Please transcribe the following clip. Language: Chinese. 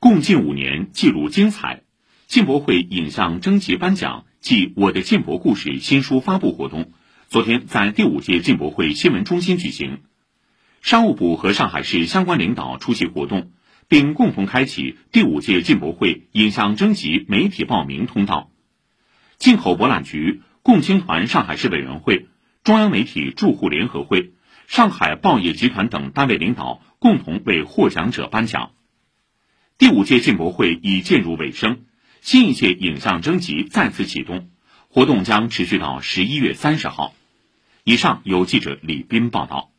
共进五年，记录精彩。进博会影像征集颁奖暨我的进博故事新书发布活动，昨天在第五届进博会新闻中心举行。商务部和上海市相关领导出席活动，并共同开启第五届进博会影像征集媒体报名通道。进口博览局、共青团上海市委员会、中央媒体驻沪联合会、上海报业集团等单位领导共同为获奖者颁奖。第五届进博会已进入尾声，新一届影像征集再次启动，活动将持续到十一月三十号。以上由记者李斌报道。